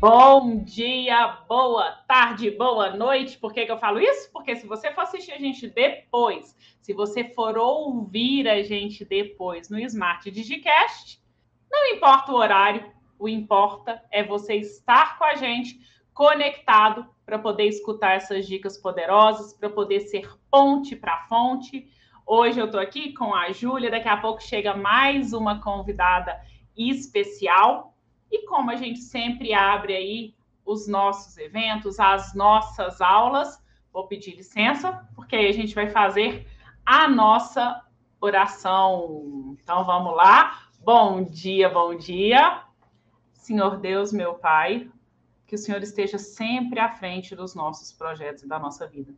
Bom dia, boa tarde, boa noite. Por que, que eu falo isso? Porque se você for assistir a gente depois, se você for ouvir a gente depois no Smart Digicast, não importa o horário, o importa é você estar com a gente conectado para poder escutar essas dicas poderosas, para poder ser ponte para fonte. Hoje eu estou aqui com a Júlia, daqui a pouco chega mais uma convidada especial e como a gente sempre abre aí os nossos eventos, as nossas aulas, vou pedir licença, porque aí a gente vai fazer a nossa oração. Então vamos lá. Bom dia, bom dia. Senhor Deus, meu Pai, que o Senhor esteja sempre à frente dos nossos projetos e da nossa vida.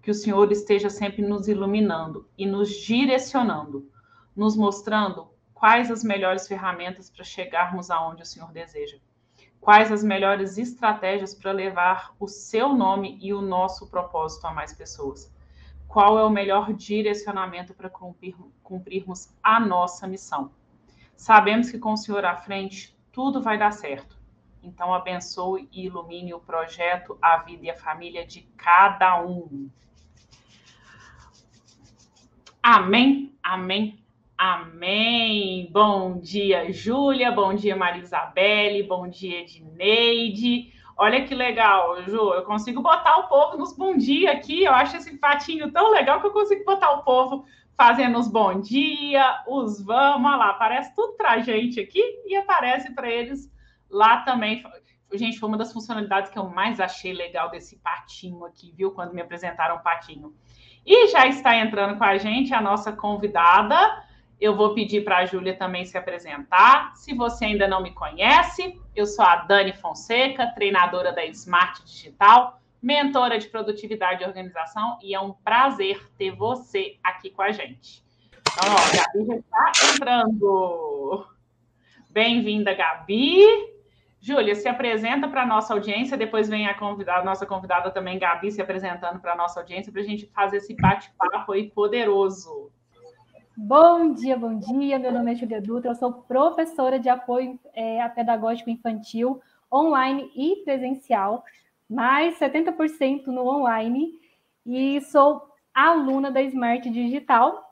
Que o Senhor esteja sempre nos iluminando e nos direcionando, nos mostrando quais as melhores ferramentas para chegarmos aonde o Senhor deseja. Quais as melhores estratégias para levar o seu nome e o nosso propósito a mais pessoas? Qual é o melhor direcionamento para cumprir, cumprirmos a nossa missão? Sabemos que com o Senhor à frente, tudo vai dar certo. Então, abençoe e ilumine o projeto, a vida e a família de cada um. Amém, amém, Amém. Bom dia, Júlia. Bom dia, Maria Isabelle. Bom dia, Edneide. Olha que legal, Ju. Eu consigo botar o povo nos bom dia aqui. Eu acho esse patinho tão legal que eu consigo botar o povo fazendo os bom dia, os vamos. Olha lá, aparece tudo para a gente aqui e aparece para eles lá também. Gente, foi uma das funcionalidades que eu mais achei legal desse patinho aqui, viu? Quando me apresentaram o patinho. E já está entrando com a gente a nossa convidada. Eu vou pedir para a Júlia também se apresentar. Se você ainda não me conhece, eu sou a Dani Fonseca, treinadora da Smart Digital, mentora de produtividade e organização, e é um prazer ter você aqui com a gente. Então, ó, a Gabi já está entrando. Bem-vinda, Gabi. Júlia, se apresenta para a nossa audiência, depois vem a convidada, a nossa convidada também, Gabi, se apresentando para a nossa audiência, para a gente fazer esse bate-papo aí poderoso. Bom dia, bom dia. Meu nome é Julia Dutra, eu sou professora de apoio é, a pedagógico infantil, online e presencial, mais 70% no online, e sou aluna da Smart Digital.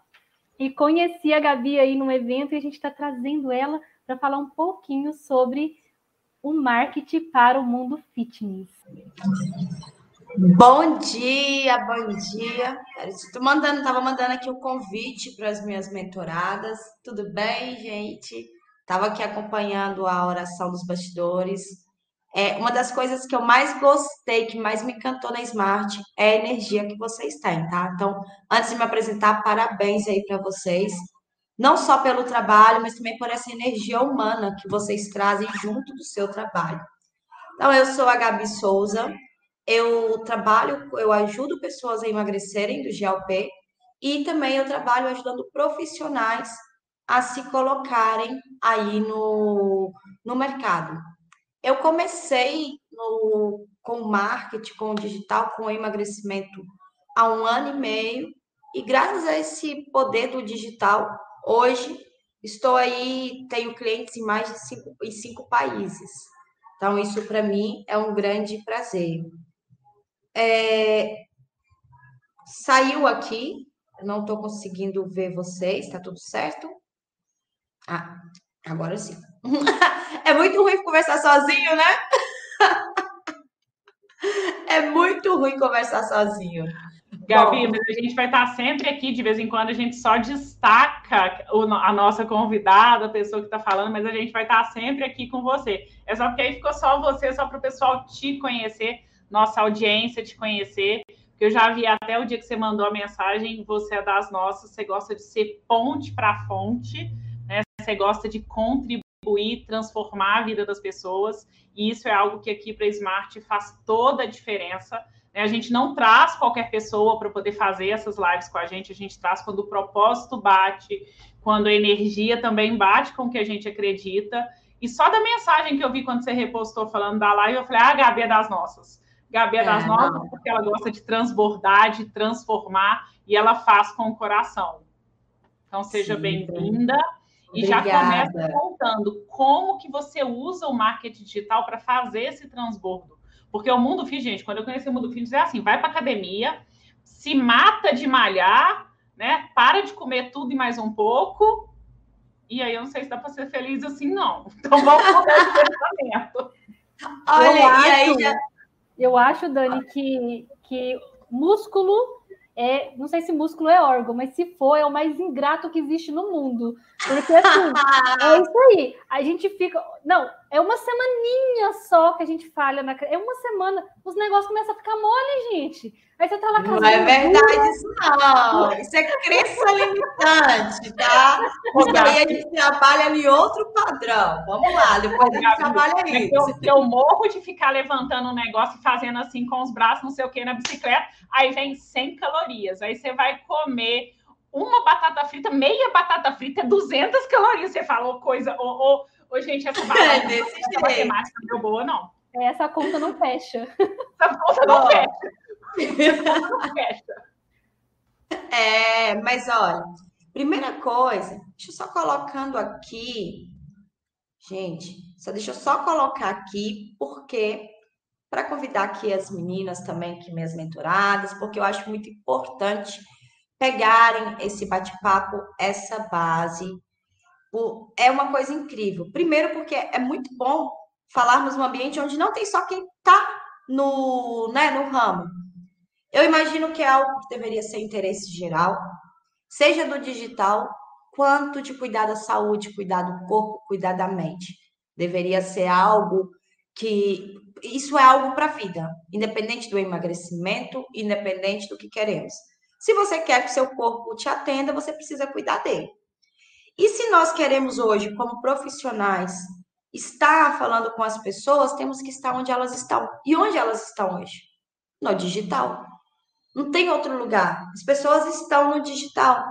E conheci a Gabi aí num evento e a gente está trazendo ela para falar um pouquinho sobre o marketing para o mundo fitness. Bom dia, bom dia. Estou mandando, estava mandando aqui o convite para as minhas mentoradas. Tudo bem, gente? Estava aqui acompanhando a oração dos bastidores. É uma das coisas que eu mais gostei, que mais me encantou na Smart, é a energia que vocês têm, tá? Então, antes de me apresentar, parabéns aí para vocês. Não só pelo trabalho, mas também por essa energia humana que vocês trazem junto do seu trabalho. Então, eu sou a Gabi Souza, eu trabalho, eu ajudo pessoas a emagrecerem do GLP e também eu trabalho ajudando profissionais a se colocarem aí no, no mercado. Eu comecei no, com marketing, com digital, com emagrecimento há um ano e meio e graças a esse poder do digital, hoje estou aí, tenho clientes em mais de cinco, em cinco países. Então, isso para mim é um grande prazer. É, saiu aqui, não estou conseguindo ver vocês, está tudo certo? Ah, agora sim. é muito ruim conversar sozinho, né? é muito ruim conversar sozinho. Gabi, mas a gente vai estar sempre aqui, de vez em quando a gente só destaca a nossa convidada, a pessoa que está falando, mas a gente vai estar sempre aqui com você. É só porque aí ficou só você, só para o pessoal te conhecer nossa audiência te conhecer, eu já vi até o dia que você mandou a mensagem, você é das nossas, você gosta de ser ponte para fonte, né? Você gosta de contribuir transformar a vida das pessoas, e isso é algo que aqui para Smart faz toda a diferença. Né? A gente não traz qualquer pessoa para poder fazer essas lives com a gente, a gente traz quando o propósito bate, quando a energia também bate com o que a gente acredita. E só da mensagem que eu vi quando você repostou falando da live, eu falei, ah, a Gabi é das nossas. Gabi é das é, nossas não. porque ela gosta de transbordar, de transformar, e ela faz com o coração. Então, seja bem-vinda. E já começa contando como que você usa o marketing digital para fazer esse transbordo. Porque o mundo fitness, gente, quando eu conheci o mundo fitness, é assim, vai para academia, se mata de malhar, né? Para de comer tudo e mais um pouco. E aí eu não sei se dá para ser feliz assim, não. Então vamos mudar esse pensamento. Olha, eu e acho, aí já... Eu acho, Dani, que, que músculo é, não sei se músculo é órgão, mas se for, é o mais ingrato que existe no mundo. Porque assim, é isso aí. A gente fica. Não, é uma semaninha só que a gente falha na. É uma semana, os negócios começam a ficar mole, gente. Aí você tá lá Não é verdade isso, não. Isso é crença limitante, tá? Porque aí a gente trabalha em outro padrão. Vamos lá, depois a gente trabalha é isso. Eu, eu morro de ficar levantando um negócio e fazendo assim com os braços, não sei o que, na bicicleta. Aí vem 100 calorias. Aí você vai comer uma batata frita, meia batata frita é 200 calorias. Você falou coisa, ô, ô, ô gente, essa, é desse essa matemática não deu boa, não. Essa conta não fecha. Essa conta não fecha. Essa conta não fecha. É, mas olha, primeira coisa, deixa eu só colocando aqui, gente, só deixa eu só colocar aqui, porque para convidar aqui as meninas também, que minhas mentoradas, porque eu acho muito importante pegarem esse bate-papo, essa base. É uma coisa incrível. Primeiro, porque é muito bom falarmos num ambiente onde não tem só quem está no, né, no ramo. Eu imagino que é algo que deveria ser interesse geral, seja do digital, quanto de cuidar da saúde, cuidar do corpo, cuidar da mente. Deveria ser algo que. Isso é algo para a vida, independente do emagrecimento, independente do que queremos. Se você quer que seu corpo te atenda, você precisa cuidar dele. E se nós queremos hoje, como profissionais, estar falando com as pessoas, temos que estar onde elas estão. E onde elas estão hoje? No digital. Não tem outro lugar. As pessoas estão no digital.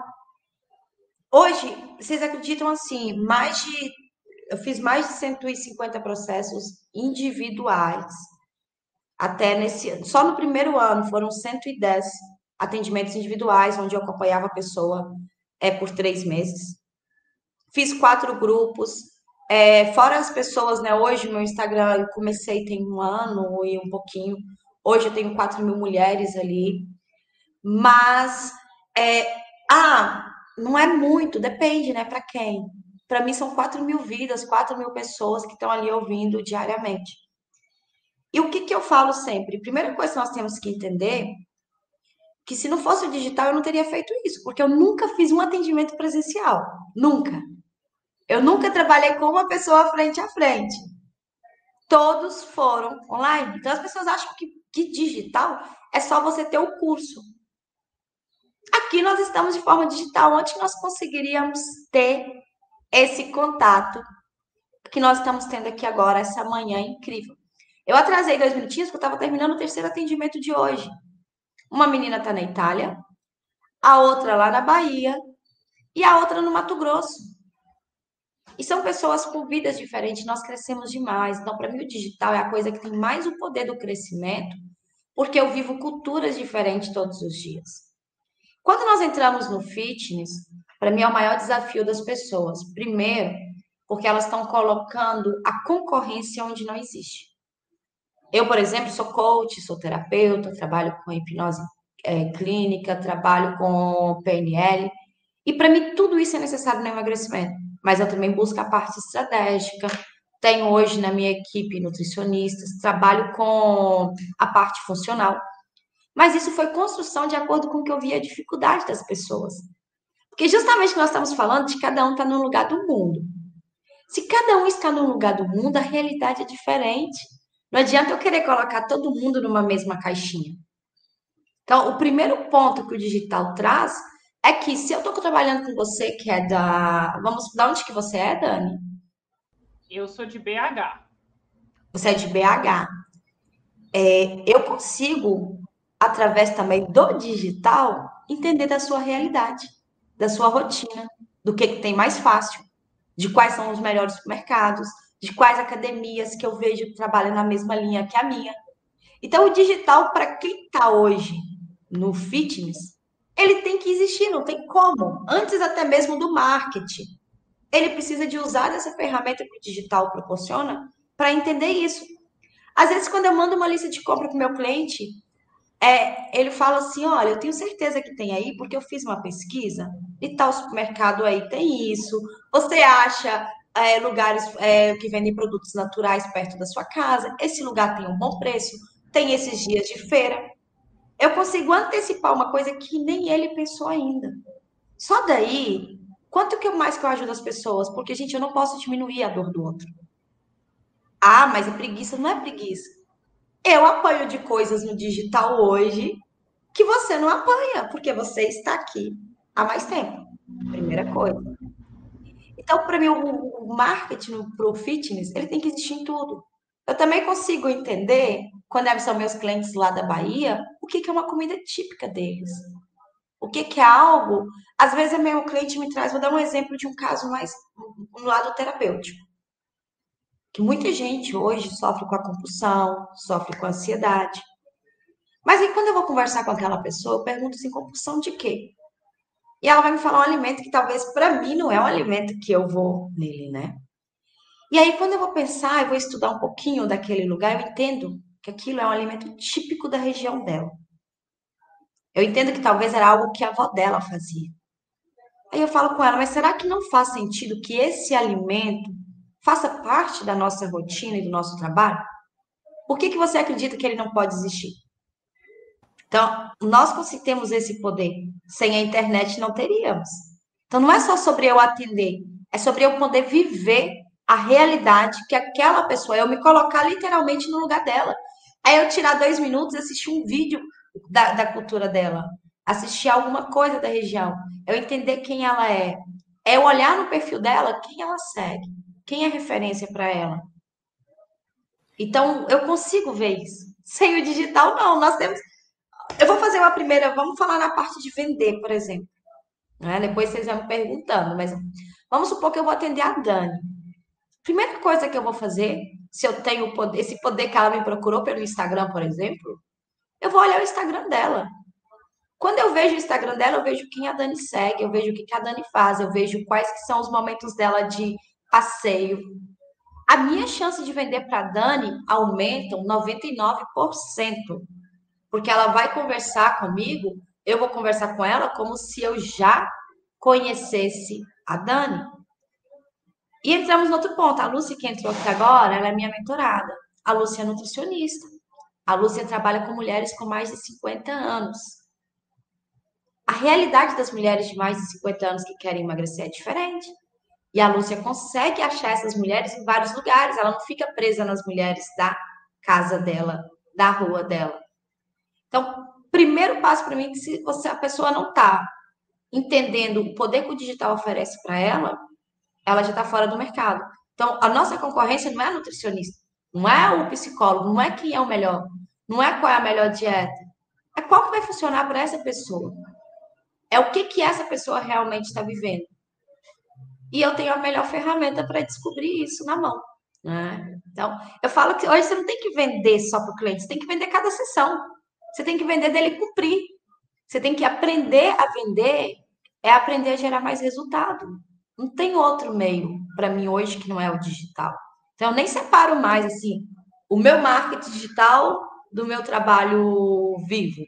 Hoje, vocês acreditam assim, mais de eu fiz mais de 150 processos individuais. Até nesse. Só no primeiro ano foram 110 atendimentos individuais, onde eu acompanhava a pessoa é, por três meses. Fiz quatro grupos, é, fora as pessoas, né? Hoje meu Instagram, eu comecei tem um ano e um pouquinho. Hoje eu tenho 4 mil mulheres ali. Mas, é, ah, não é muito, depende, né? Para quem? Para mim são 4 mil vidas, 4 mil pessoas que estão ali ouvindo diariamente. E o que, que eu falo sempre? Primeira coisa que nós temos que entender que se não fosse o digital eu não teria feito isso, porque eu nunca fiz um atendimento presencial, nunca. Eu nunca trabalhei com uma pessoa frente a frente. Todos foram online. Então as pessoas acham que, que digital é só você ter o curso. Aqui nós estamos de forma digital. Onde nós conseguiríamos ter esse contato que nós estamos tendo aqui agora, essa manhã incrível? Eu atrasei dois minutinhos porque eu estava terminando o terceiro atendimento de hoje. Uma menina está na Itália, a outra lá na Bahia e a outra no Mato Grosso. E são pessoas com vidas diferentes, nós crescemos demais. Então, para mim, o digital é a coisa que tem mais o poder do crescimento, porque eu vivo culturas diferentes todos os dias. Quando nós entramos no fitness, para mim é o maior desafio das pessoas. Primeiro, porque elas estão colocando a concorrência onde não existe. Eu, por exemplo, sou coach, sou terapeuta, trabalho com hipnose é, clínica, trabalho com PNL. E para mim, tudo isso é necessário no emagrecimento. Mas eu também busco a parte estratégica. Tenho hoje na minha equipe nutricionistas, trabalho com a parte funcional. Mas isso foi construção de acordo com o que eu vi a dificuldade das pessoas. Porque justamente nós estamos falando de cada um estar tá num lugar do mundo. Se cada um está num lugar do mundo, a realidade é diferente. Não adianta eu querer colocar todo mundo numa mesma caixinha. Então, o primeiro ponto que o digital traz é que se eu estou trabalhando com você, que é da. Vamos, da onde que você é, Dani? Eu sou de BH. Você é de BH. É, eu consigo, através também do digital, entender da sua realidade, da sua rotina, do que, que tem mais fácil, de quais são os melhores supermercados, de quais academias que eu vejo que trabalham na mesma linha que a minha. Então, o digital, para quem está hoje no fitness, ele tem que existir, não tem como. Antes até mesmo do marketing. Ele precisa de usar essa ferramenta que o digital proporciona para entender isso. Às vezes, quando eu mando uma lista de compra para o meu cliente, é, ele fala assim: olha, eu tenho certeza que tem aí, porque eu fiz uma pesquisa e tal supermercado aí tem isso. Você acha é, lugares é, que vendem produtos naturais perto da sua casa? Esse lugar tem um bom preço, tem esses dias de feira. Eu consigo antecipar uma coisa que nem ele pensou ainda. Só daí, quanto que mais que eu ajudo as pessoas? Porque, gente, eu não posso diminuir a dor do outro. Ah, mas a preguiça não é preguiça. Eu apanho de coisas no digital hoje que você não apanha, porque você está aqui há mais tempo. Primeira coisa. Então, para mim, o marketing para o fitness, ele tem que existir em tudo. Eu também consigo entender, quando são meus clientes lá da Bahia, que, que é uma comida típica deles. O que, é algo. Às vezes, o meu cliente me traz, vou dar um exemplo de um caso mais no lado terapêutico que muita gente hoje sofre com a compulsão, sofre com a ansiedade. Mas aí quando eu vou conversar com aquela pessoa, eu pergunto assim, compulsão de quê? E ela vai me falar um alimento que talvez para mim não é um alimento que eu vou nele, né? E aí quando eu vou pensar, eu vou estudar um pouquinho daquele lugar, eu entendo que aquilo é um alimento típico da região dela. Eu entendo que talvez era algo que a avó dela fazia. Aí eu falo com ela, mas será que não faz sentido que esse alimento faça parte da nossa rotina e do nosso trabalho, por que, que você acredita que ele não pode existir? Então, nós temos esse poder. Sem a internet, não teríamos. Então, não é só sobre eu atender, é sobre eu poder viver a realidade que aquela pessoa, eu me colocar literalmente no lugar dela. Aí eu tirar dois minutos assistir um vídeo da, da cultura dela, assistir alguma coisa da região, eu entender quem ela é, é olhar no perfil dela quem ela segue. Quem é referência para ela? Então, eu consigo ver isso. Sem o digital, não. Nós temos. Eu vou fazer uma primeira. Vamos falar na parte de vender, por exemplo. Né? Depois vocês vão me perguntando, mas vamos supor que eu vou atender a Dani. Primeira coisa que eu vou fazer, se eu tenho poder, esse poder que ela me procurou pelo Instagram, por exemplo, eu vou olhar o Instagram dela. Quando eu vejo o Instagram dela, eu vejo quem a Dani segue, eu vejo o que a Dani faz, eu vejo quais são os momentos dela de passeio. A minha chance de vender para Dani aumentam 99%, porque ela vai conversar comigo, eu vou conversar com ela como se eu já conhecesse a Dani. E entramos no outro ponto. A Lúcia que entrou aqui agora, ela é minha mentorada. A Lúcia é nutricionista. A Lúcia trabalha com mulheres com mais de 50 anos. A realidade das mulheres de mais de 50 anos que querem emagrecer é diferente. E a Lúcia consegue achar essas mulheres em vários lugares, ela não fica presa nas mulheres da casa dela, da rua dela. Então, primeiro passo para mim é que se você, a pessoa não está entendendo o poder que o digital oferece para ela, ela já está fora do mercado. Então, a nossa concorrência não é a nutricionista, não é o psicólogo, não é quem é o melhor, não é qual é a melhor dieta, é qual que vai funcionar para essa pessoa. É o que que essa pessoa realmente está vivendo e eu tenho a melhor ferramenta para descobrir isso na mão. Né? Então, eu falo que hoje você não tem que vender só para o cliente, você tem que vender cada sessão. Você tem que vender dele cumprir. Você tem que aprender a vender, é aprender a gerar mais resultado. Não tem outro meio para mim hoje que não é o digital. Então, eu nem separo mais assim o meu marketing digital do meu trabalho vivo.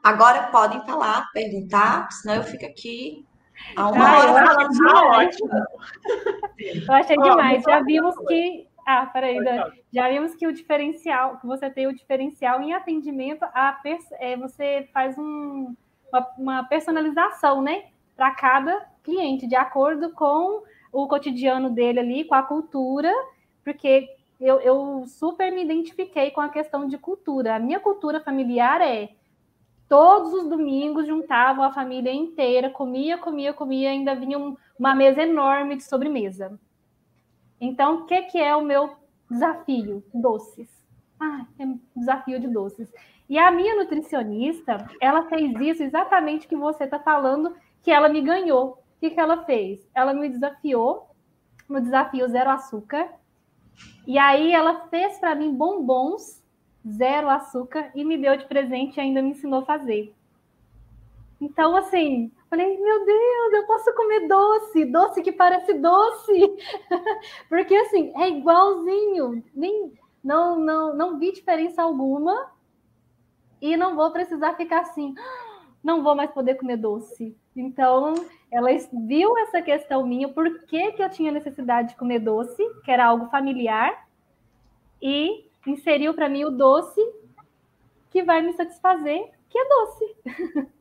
Agora podem falar, perguntar, senão eu fico aqui Há uma ah, hora falando tá ótimo. Eu achei demais. Já vimos que. Ah, peraí, já vimos que o diferencial, que você tem o diferencial em atendimento, a, é, você faz um, uma, uma personalização, né? Para cada cliente, de acordo com o cotidiano dele ali, com a cultura, porque eu, eu super me identifiquei com a questão de cultura. A minha cultura familiar é todos os domingos juntavam a família inteira, comia, comia, comia, ainda vinha um, uma mesa enorme de sobremesa. Então, o que, que é o meu desafio? Doces. Ah, é um desafio de doces. E a minha nutricionista, ela fez isso exatamente que você está falando, que ela me ganhou. O que, que ela fez? Ela me desafiou no desafio zero açúcar. E aí ela fez para mim bombons zero açúcar e me deu de presente e ainda me ensinou a fazer. Então, assim, falei, meu Deus, eu posso comer doce, doce que parece doce. Porque, assim, é igualzinho. Nem, não, não, não vi diferença alguma e não vou precisar ficar assim, não vou mais poder comer doce. Então, ela viu essa questão minha, por que, que eu tinha necessidade de comer doce, que era algo familiar, e inseriu para mim o doce que vai me satisfazer, que é doce.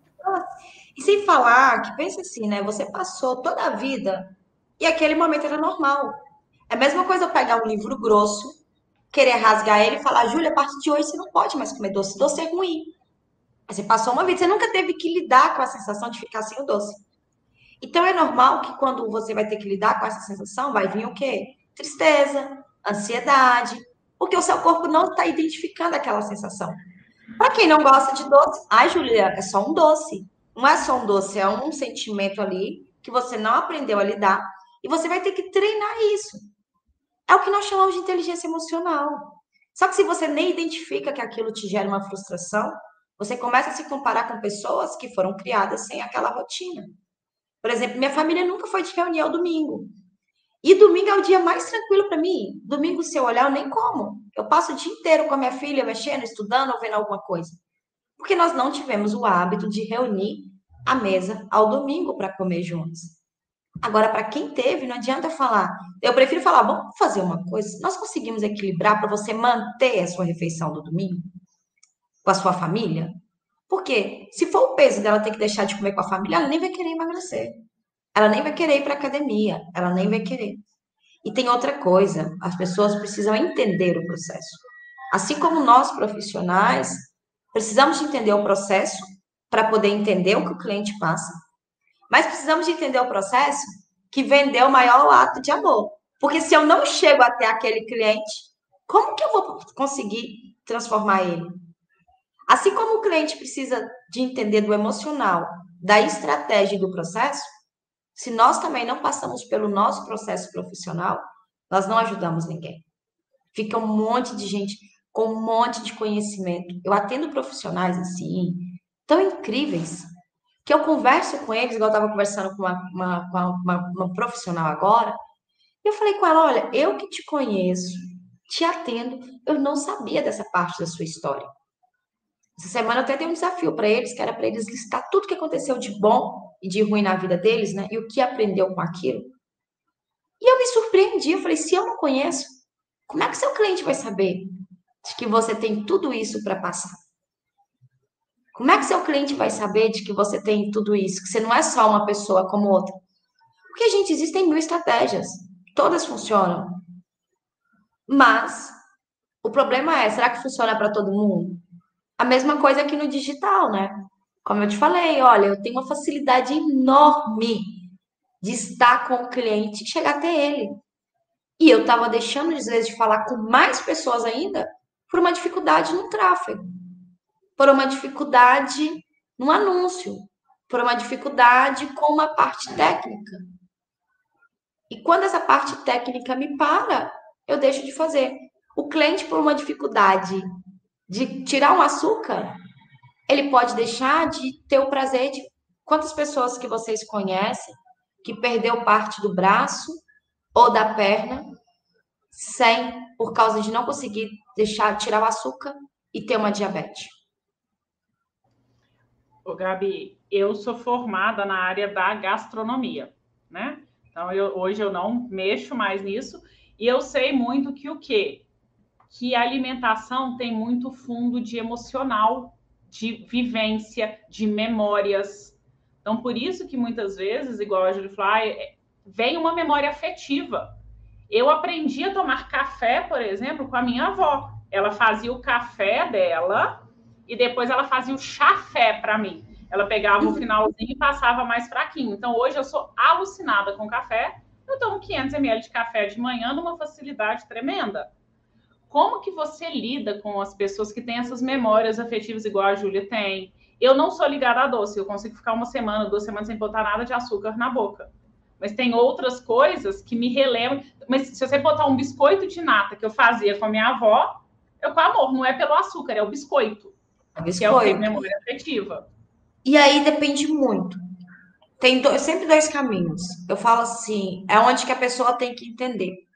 E sem falar que pensa assim, né? Você passou toda a vida e aquele momento era normal. É a mesma coisa eu pegar um livro grosso, querer rasgar ele e falar, Júlia, a partir de hoje você não pode mais comer doce, doce é ruim. Você passou uma vida, você nunca teve que lidar com a sensação de ficar sem o doce. Então é normal que quando você vai ter que lidar com essa sensação, vai vir o quê? Tristeza, ansiedade, porque o seu corpo não está identificando aquela sensação. Para quem não gosta de doce, ai, Julia, é só um doce. Não é só um doce, é um sentimento ali que você não aprendeu a lidar e você vai ter que treinar isso. É o que nós chamamos de inteligência emocional. Só que se você nem identifica que aquilo te gera uma frustração, você começa a se comparar com pessoas que foram criadas sem aquela rotina. Por exemplo, minha família nunca foi de reunião domingo. E domingo é o dia mais tranquilo para mim. Domingo, se eu olhar, eu nem como. Eu passo o dia inteiro com a minha filha, mexendo, estudando ou vendo alguma coisa. Porque nós não tivemos o hábito de reunir a mesa ao domingo para comer juntos. Agora, para quem teve, não adianta falar. Eu prefiro falar, vamos fazer uma coisa. Nós conseguimos equilibrar para você manter a sua refeição do domingo com a sua família? Porque se for o peso dela ter que deixar de comer com a família, ela nem vai querer emagrecer. Ela nem vai querer ir para academia, ela nem vai querer. E tem outra coisa, as pessoas precisam entender o processo. Assim como nós profissionais precisamos de entender o processo para poder entender o que o cliente passa, mas precisamos de entender o processo que vendeu o maior ato de amor. Porque se eu não chego até aquele cliente, como que eu vou conseguir transformar ele? Assim como o cliente precisa de entender do emocional, da estratégia e do processo, se nós também não passamos pelo nosso processo profissional, nós não ajudamos ninguém. Fica um monte de gente com um monte de conhecimento. Eu atendo profissionais assim, tão incríveis, que eu converso com eles, igual eu estava conversando com uma, uma, uma, uma profissional agora, e eu falei com ela: olha, eu que te conheço, te atendo, eu não sabia dessa parte da sua história. Essa semana eu até dei um desafio para eles, que era para eles listar tudo que aconteceu de bom e de ruim na vida deles, né? E o que aprendeu com aquilo. E eu me surpreendi, eu falei, se eu não conheço, como é que seu cliente vai saber de que você tem tudo isso para passar? Como é que seu cliente vai saber de que você tem tudo isso, que você não é só uma pessoa como outra? Porque, gente, existem mil estratégias, todas funcionam. Mas o problema é, será que funciona para todo mundo? A mesma coisa aqui no digital, né? Como eu te falei, olha, eu tenho uma facilidade enorme de estar com o cliente e chegar até ele. E eu estava deixando, às vezes, de falar com mais pessoas ainda por uma dificuldade no tráfego, por uma dificuldade no anúncio, por uma dificuldade com uma parte técnica. E quando essa parte técnica me para, eu deixo de fazer. O cliente, por uma dificuldade de tirar um açúcar, ele pode deixar de ter o prazer de quantas pessoas que vocês conhecem que perdeu parte do braço ou da perna sem por causa de não conseguir deixar tirar o açúcar e ter uma diabetes. Ô, Gabi, eu sou formada na área da gastronomia, né? Então eu, hoje eu não mexo mais nisso e eu sei muito que o quê? Que a alimentação tem muito fundo de emocional, de vivência, de memórias. Então, por isso que muitas vezes, igual a Julie Fly, vem uma memória afetiva. Eu aprendi a tomar café, por exemplo, com a minha avó. Ela fazia o café dela e depois ela fazia o chafé para mim. Ela pegava o finalzinho e passava mais fraquinho. Então, hoje eu sou alucinada com café Eu tomo 500 ml de café de manhã numa facilidade tremenda. Como que você lida com as pessoas que têm essas memórias afetivas igual a Júlia tem? Eu não sou ligada a doce, eu consigo ficar uma semana, duas semanas sem botar nada de açúcar na boca. Mas tem outras coisas que me relembram. Mas se você botar um biscoito de nata que eu fazia com a minha avó, eu com amor, não é pelo açúcar, é o biscoito. É biscoito. Que é o memória afetiva. E aí depende muito. Tem dois, sempre dois caminhos. Eu falo assim, é onde que a pessoa tem que entender.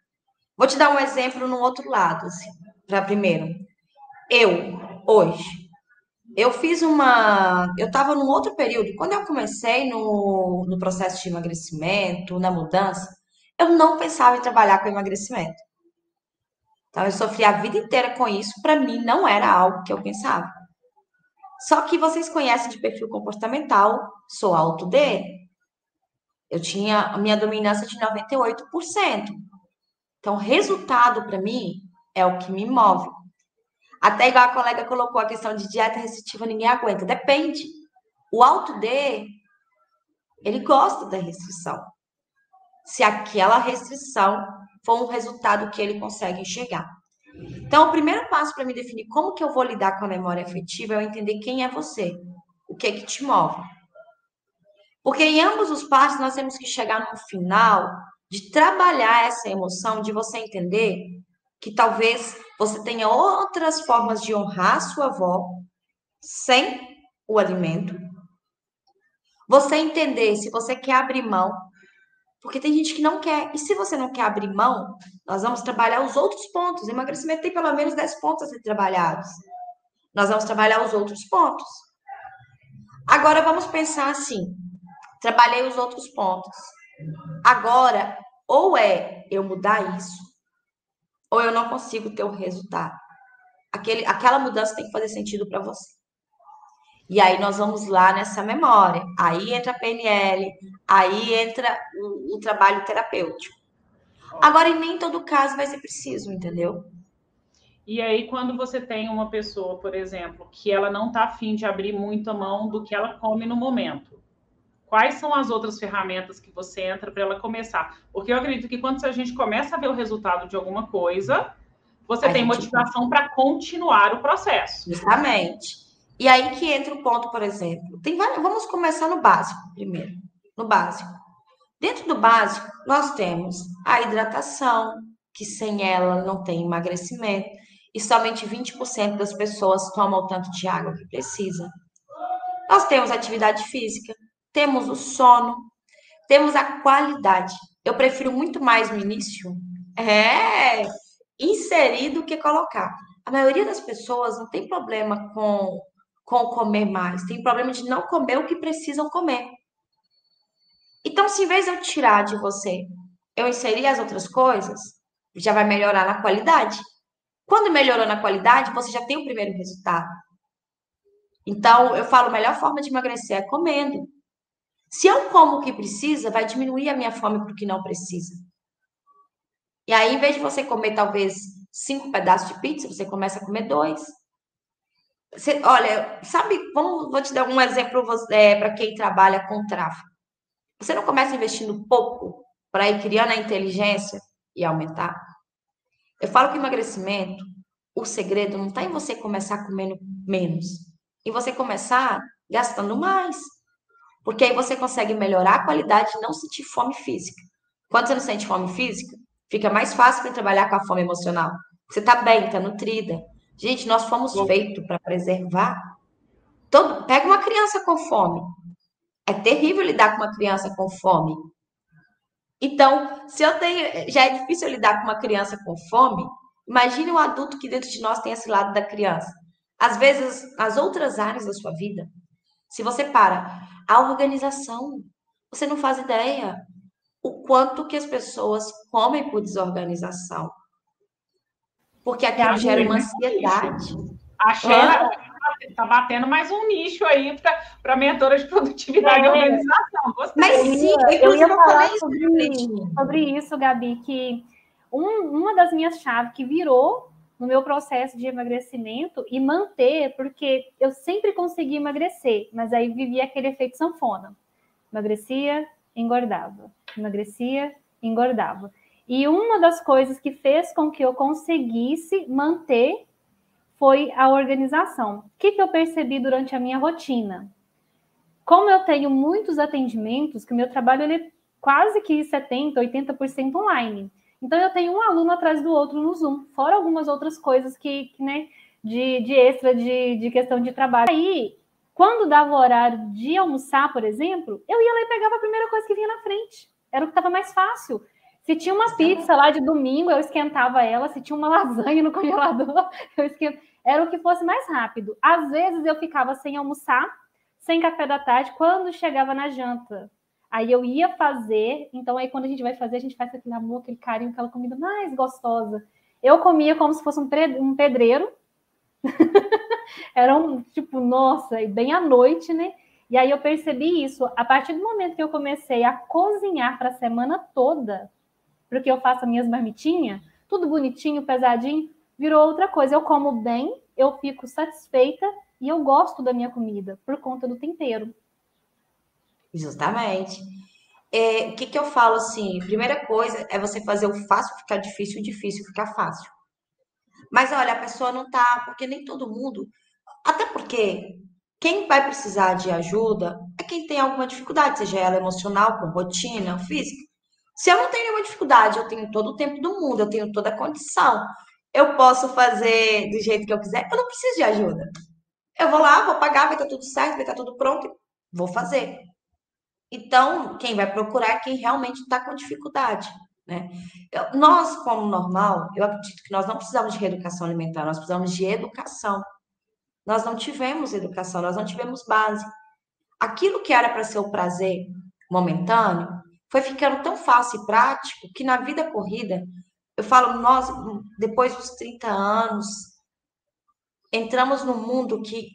Vou te dar um exemplo no outro lado, assim, para primeiro. Eu, hoje, eu fiz uma. Eu estava num outro período. Quando eu comecei no, no processo de emagrecimento, na mudança, eu não pensava em trabalhar com emagrecimento. Então, eu sofri a vida inteira com isso. Para mim, não era algo que eu pensava. Só que vocês conhecem de perfil comportamental, sou alto D. Eu tinha a minha dominância de 98%. Então, resultado para mim é o que me move. Até igual a colega colocou a questão de dieta restritiva, ninguém aguenta. Depende. O alto D, ele gosta da restrição. Se aquela restrição for um resultado que ele consegue enxergar. Então, o primeiro passo para me definir como que eu vou lidar com a memória afetiva é eu entender quem é você, o que é que te move. Porque em ambos os passos nós temos que chegar no final de trabalhar essa emoção, de você entender que talvez você tenha outras formas de honrar sua avó sem o alimento. Você entender se você quer abrir mão, porque tem gente que não quer. E se você não quer abrir mão, nós vamos trabalhar os outros pontos. Emagrecimento tem pelo menos 10 pontos a ser trabalhados. Nós vamos trabalhar os outros pontos. Agora vamos pensar assim: trabalhei os outros pontos. Agora, ou é eu mudar isso, ou eu não consigo ter o resultado. Aquele, aquela mudança tem que fazer sentido para você. E aí nós vamos lá nessa memória. Aí entra a PNL, aí entra o, o trabalho terapêutico. Agora, em nem todo caso vai ser preciso, entendeu? E aí, quando você tem uma pessoa, por exemplo, que ela não está afim de abrir muito a mão do que ela come no momento, quais são as outras ferramentas que você entra para ela começar? Porque eu acredito que quando a gente começa a ver o resultado de alguma coisa, você a tem motivação para continuar o processo. Justamente. E aí que entra o ponto, por exemplo. Tem várias, vamos começar no básico primeiro. No básico. Dentro do básico, nós temos a hidratação, que sem ela não tem emagrecimento, e somente 20% das pessoas tomam o tanto de água que precisa. Nós temos atividade física, temos o sono, temos a qualidade. Eu prefiro muito mais no início é inserir do que colocar. A maioria das pessoas não tem problema com, com comer mais, tem problema de não comer o que precisam comer. Então, se em vez de eu tirar de você, eu inserir as outras coisas, já vai melhorar na qualidade. Quando melhorou na qualidade, você já tem o primeiro resultado. Então, eu falo, a melhor forma de emagrecer é comendo. Se eu como o que precisa, vai diminuir a minha fome para o que não precisa. E aí, em vez de você comer talvez cinco pedaços de pizza, você começa a comer dois. Você, olha, sabe, vamos, vou te dar um exemplo é, para quem trabalha com tráfego. Você não começa investindo pouco para ir criando a inteligência e aumentar? Eu falo que emagrecimento, o segredo não está em você começar comendo menos, em você começar gastando mais. Porque aí você consegue melhorar a qualidade e não sentir fome física. Quando você não sente fome física, fica mais fácil para trabalhar com a fome emocional. Você está bem, está nutrida. Gente, nós fomos feitos para preservar. Todo... Pega uma criança com fome. É terrível lidar com uma criança com fome. Então, se eu tenho, já é difícil lidar com uma criança com fome, imagine um adulto que dentro de nós tem esse lado da criança. Às vezes, as outras áreas da sua vida, se você para a organização, você não faz ideia o quanto que as pessoas comem por desorganização. Porque aquilo gera uma ansiedade. A Sheila, tá batendo mais um nicho aí para mentora de produtividade é. e organização. Gostei. Mas sim, eu ia falar sobre, sobre isso, Gabi, que um, uma das minhas chaves que virou no meu processo de emagrecimento e manter, porque eu sempre consegui emagrecer, mas aí vivia aquele efeito sanfona. Emagrecia, engordava. Emagrecia, engordava. E uma das coisas que fez com que eu conseguisse manter foi a organização. O que, que eu percebi durante a minha rotina? Como eu tenho muitos atendimentos, que o meu trabalho ele é quase que 70%, 80% online. Então, eu tenho um aluno atrás do outro no Zoom, fora algumas outras coisas que, que né, de, de extra de, de questão de trabalho. Aí, quando dava o horário de almoçar, por exemplo, eu ia lá e pegava a primeira coisa que vinha na frente. Era o que estava mais fácil. Se tinha uma pizza lá de domingo, eu esquentava ela. Se tinha uma lasanha no congelador, eu esquentava. Era o que fosse mais rápido. Às vezes eu ficava sem almoçar, sem café da tarde, quando chegava na janta. Aí eu ia fazer, então aí quando a gente vai fazer, a gente faz aquele amor, aquele carinho, aquela comida mais gostosa. Eu comia como se fosse um pedreiro. Era um tipo, nossa, e bem à noite, né? E aí eu percebi isso a partir do momento que eu comecei a cozinhar para a semana toda, porque eu faço as minhas marmitinhas, tudo bonitinho, pesadinho, virou outra coisa. Eu como bem, eu fico satisfeita e eu gosto da minha comida por conta do tempero. Justamente. É, o que, que eu falo assim? Primeira coisa é você fazer o fácil ficar difícil o difícil ficar fácil. Mas olha, a pessoa não tá, porque nem todo mundo. Até porque quem vai precisar de ajuda é quem tem alguma dificuldade, seja ela emocional, com rotina, física. Se eu não tenho nenhuma dificuldade, eu tenho todo o tempo do mundo, eu tenho toda a condição, eu posso fazer do jeito que eu quiser, eu não preciso de ajuda. Eu vou lá, vou pagar, vai estar tudo certo, vai estar tudo pronto, vou fazer. Então, quem vai procurar é quem realmente está com dificuldade. Né? Eu, nós, como normal, eu acredito que nós não precisamos de reeducação alimentar, nós precisamos de educação. Nós não tivemos educação, nós não tivemos base. Aquilo que era para ser o prazer momentâneo foi ficando tão fácil e prático que na vida corrida, eu falo, nós, depois dos 30 anos, entramos num mundo que,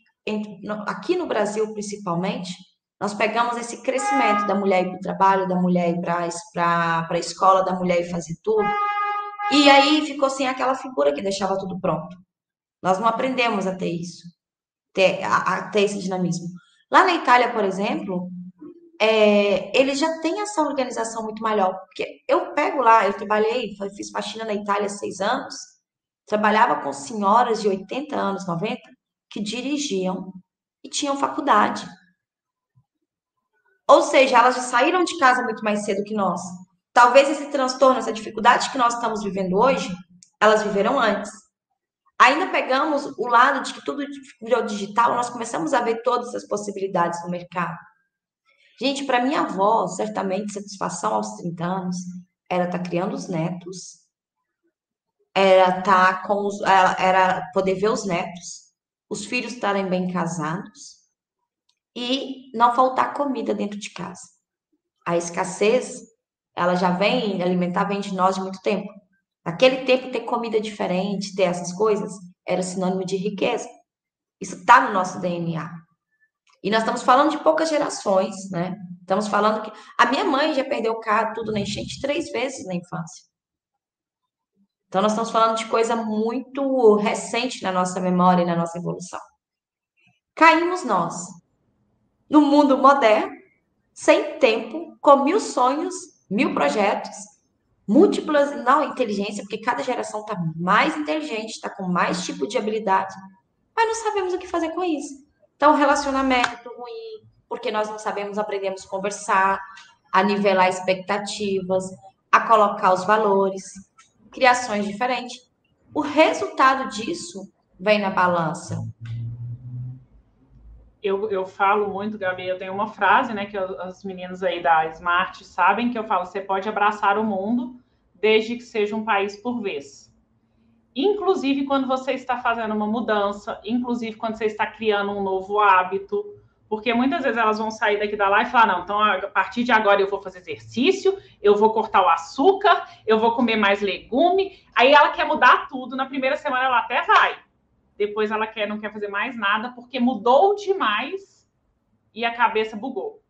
aqui no Brasil principalmente, nós pegamos esse crescimento da mulher ir para o trabalho, da mulher ir para a escola, da mulher ir fazer tudo. E aí ficou sem aquela figura que deixava tudo pronto. Nós não aprendemos a ter isso, ter, a, a ter esse dinamismo. Lá na Itália, por exemplo, é, eles já têm essa organização muito maior. Porque eu pego lá, eu trabalhei, fiz faxina na Itália seis anos, trabalhava com senhoras de 80 anos, 90, que dirigiam e tinham faculdade. Ou seja, elas já saíram de casa muito mais cedo que nós. Talvez esse transtorno, essa dificuldade que nós estamos vivendo hoje, elas viveram antes. Ainda pegamos o lado de que tudo virou digital, nós começamos a ver todas as possibilidades no mercado. Gente, para minha avó, certamente, satisfação aos 30 anos era estar tá criando os netos, era tá com os, era poder ver os netos, os filhos estarem bem casados, e não faltar comida dentro de casa. A escassez, ela já vem, alimentar vem de nós de muito tempo. Naquele tempo, ter comida diferente, ter essas coisas, era sinônimo de riqueza. Isso está no nosso DNA. E nós estamos falando de poucas gerações, né? Estamos falando que a minha mãe já perdeu o carro tudo na enchente três vezes na infância. Então nós estamos falando de coisa muito recente na nossa memória e na nossa evolução. Caímos nós no mundo moderno, sem tempo, com mil sonhos, mil projetos, múltiplas não inteligência, porque cada geração está mais inteligente, está com mais tipo de habilidade, mas não sabemos o que fazer com isso. Então, relacionamento ruim, porque nós não sabemos, aprendemos a conversar, a nivelar expectativas, a colocar os valores, criações diferentes. O resultado disso vem na balança eu, eu falo muito, Gabi, eu tenho uma frase, né, que as meninas aí da Smart sabem que eu falo, você pode abraçar o mundo desde que seja um país por vez. Inclusive quando você está fazendo uma mudança, inclusive quando você está criando um novo hábito, porque muitas vezes elas vão sair daqui da live e falar, não, então a partir de agora eu vou fazer exercício, eu vou cortar o açúcar, eu vou comer mais legume. Aí ela quer mudar tudo, na primeira semana ela até vai depois ela quer, não quer fazer mais nada, porque mudou demais e a cabeça bugou.